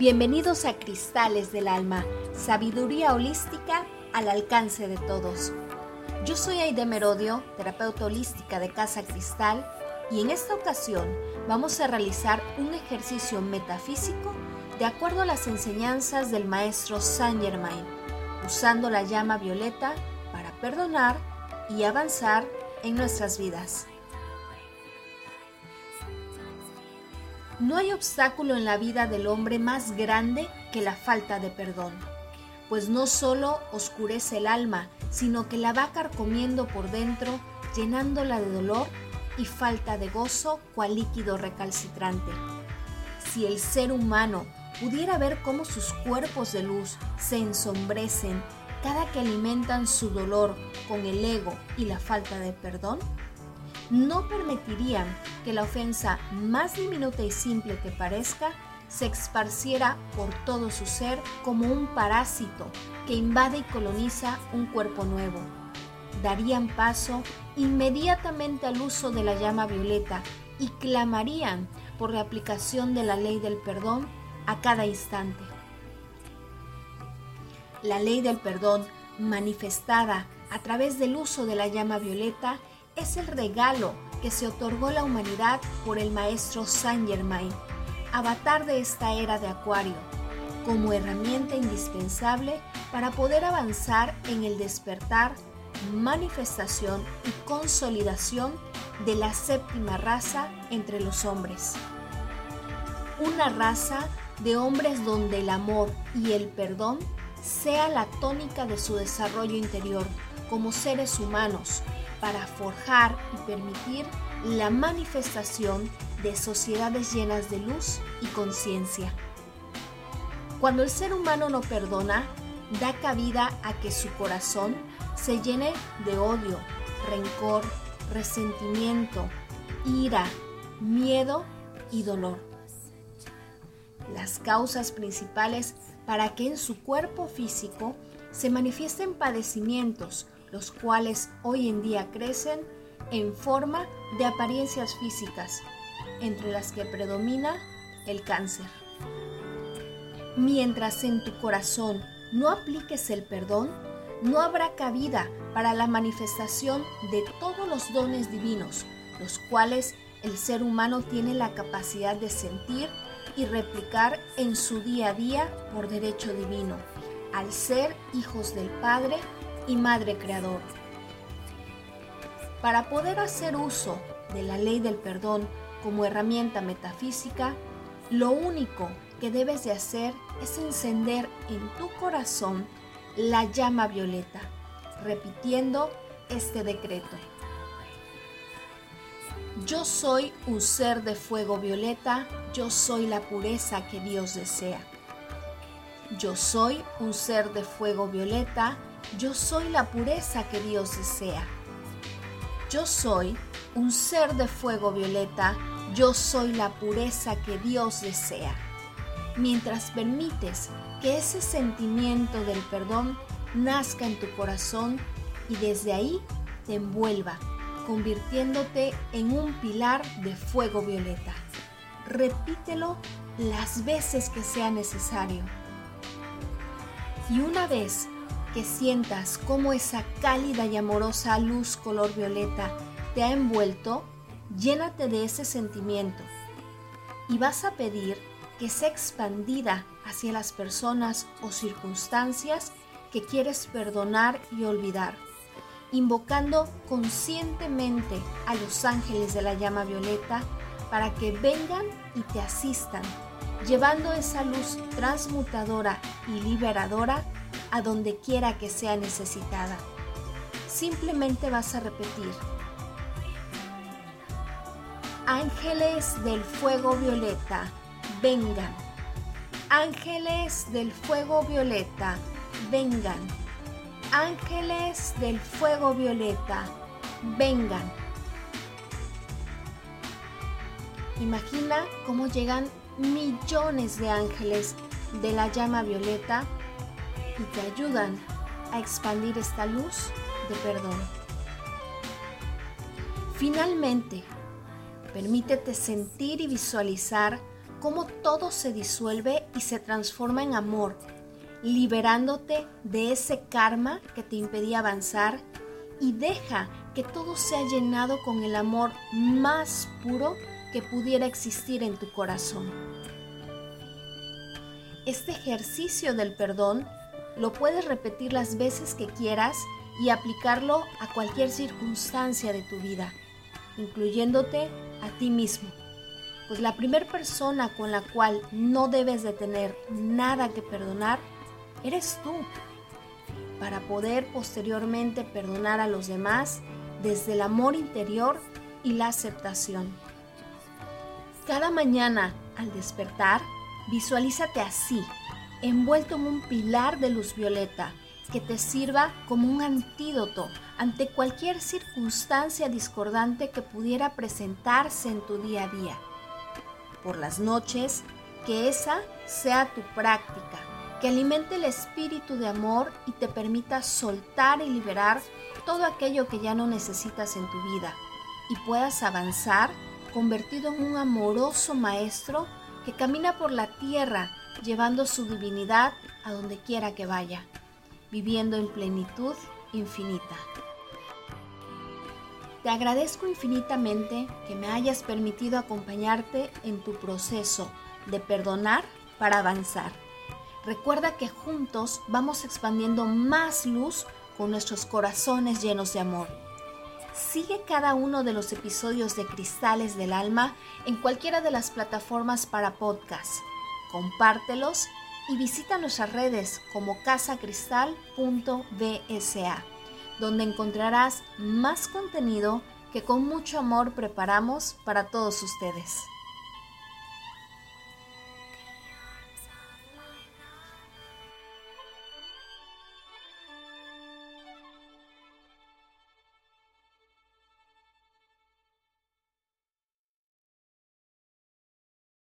Bienvenidos a Cristales del Alma, sabiduría holística al alcance de todos. Yo soy Aide Merodio, terapeuta holística de Casa Cristal, y en esta ocasión vamos a realizar un ejercicio metafísico de acuerdo a las enseñanzas del maestro Saint Germain, usando la llama violeta para perdonar y avanzar en nuestras vidas. No hay obstáculo en la vida del hombre más grande que la falta de perdón, pues no solo oscurece el alma, sino que la va carcomiendo por dentro, llenándola de dolor y falta de gozo cual líquido recalcitrante. Si el ser humano pudiera ver cómo sus cuerpos de luz se ensombrecen cada que alimentan su dolor con el ego y la falta de perdón, no permitirían que la ofensa más diminuta y simple que parezca se esparciera por todo su ser como un parásito que invade y coloniza un cuerpo nuevo. Darían paso inmediatamente al uso de la llama violeta y clamarían por la aplicación de la ley del perdón a cada instante. La ley del perdón manifestada a través del uso de la llama violeta es el regalo que se otorgó la humanidad por el maestro Saint Germain, avatar de esta era de Acuario, como herramienta indispensable para poder avanzar en el despertar, manifestación y consolidación de la séptima raza entre los hombres. Una raza de hombres donde el amor y el perdón sea la tónica de su desarrollo interior como seres humanos para forjar y permitir la manifestación de sociedades llenas de luz y conciencia. Cuando el ser humano no perdona, da cabida a que su corazón se llene de odio, rencor, resentimiento, ira, miedo y dolor. Las causas principales para que en su cuerpo físico se manifiesten padecimientos los cuales hoy en día crecen en forma de apariencias físicas, entre las que predomina el cáncer. Mientras en tu corazón no apliques el perdón, no habrá cabida para la manifestación de todos los dones divinos, los cuales el ser humano tiene la capacidad de sentir y replicar en su día a día por derecho divino, al ser hijos del Padre y Madre Creador. Para poder hacer uso de la ley del perdón como herramienta metafísica, lo único que debes de hacer es encender en tu corazón la llama violeta, repitiendo este decreto. Yo soy un ser de fuego violeta, yo soy la pureza que Dios desea. Yo soy un ser de fuego violeta, yo soy la pureza que Dios desea. Yo soy un ser de fuego violeta, yo soy la pureza que Dios desea. Mientras permites que ese sentimiento del perdón nazca en tu corazón y desde ahí te envuelva, convirtiéndote en un pilar de fuego violeta. Repítelo las veces que sea necesario. Y una vez que sientas cómo esa cálida y amorosa luz color violeta te ha envuelto, llénate de ese sentimiento y vas a pedir que sea expandida hacia las personas o circunstancias que quieres perdonar y olvidar, invocando conscientemente a los ángeles de la llama violeta para que vengan y te asistan, llevando esa luz transmutadora y liberadora a donde quiera que sea necesitada. Simplemente vas a repetir. Ángeles del fuego violeta, vengan. Ángeles del fuego violeta, vengan. Ángeles del fuego violeta, vengan. Imagina cómo llegan millones de ángeles de la llama violeta y te ayudan a expandir esta luz de perdón. Finalmente, permítete sentir y visualizar cómo todo se disuelve y se transforma en amor, liberándote de ese karma que te impedía avanzar y deja que todo sea llenado con el amor más puro que pudiera existir en tu corazón. Este ejercicio del perdón lo puedes repetir las veces que quieras y aplicarlo a cualquier circunstancia de tu vida, incluyéndote a ti mismo. Pues la primera persona con la cual no debes de tener nada que perdonar eres tú, para poder posteriormente perdonar a los demás desde el amor interior y la aceptación. Cada mañana al despertar, visualízate así, envuelto en un pilar de luz violeta que te sirva como un antídoto ante cualquier circunstancia discordante que pudiera presentarse en tu día a día. Por las noches, que esa sea tu práctica, que alimente el espíritu de amor y te permita soltar y liberar todo aquello que ya no necesitas en tu vida y puedas avanzar convertido en un amoroso maestro que camina por la tierra llevando su divinidad a donde quiera que vaya, viviendo en plenitud infinita. Te agradezco infinitamente que me hayas permitido acompañarte en tu proceso de perdonar para avanzar. Recuerda que juntos vamos expandiendo más luz con nuestros corazones llenos de amor. Sigue cada uno de los episodios de Cristales del Alma en cualquiera de las plataformas para podcast. Compártelos y visita nuestras redes como casacristal.bsa, donde encontrarás más contenido que con mucho amor preparamos para todos ustedes.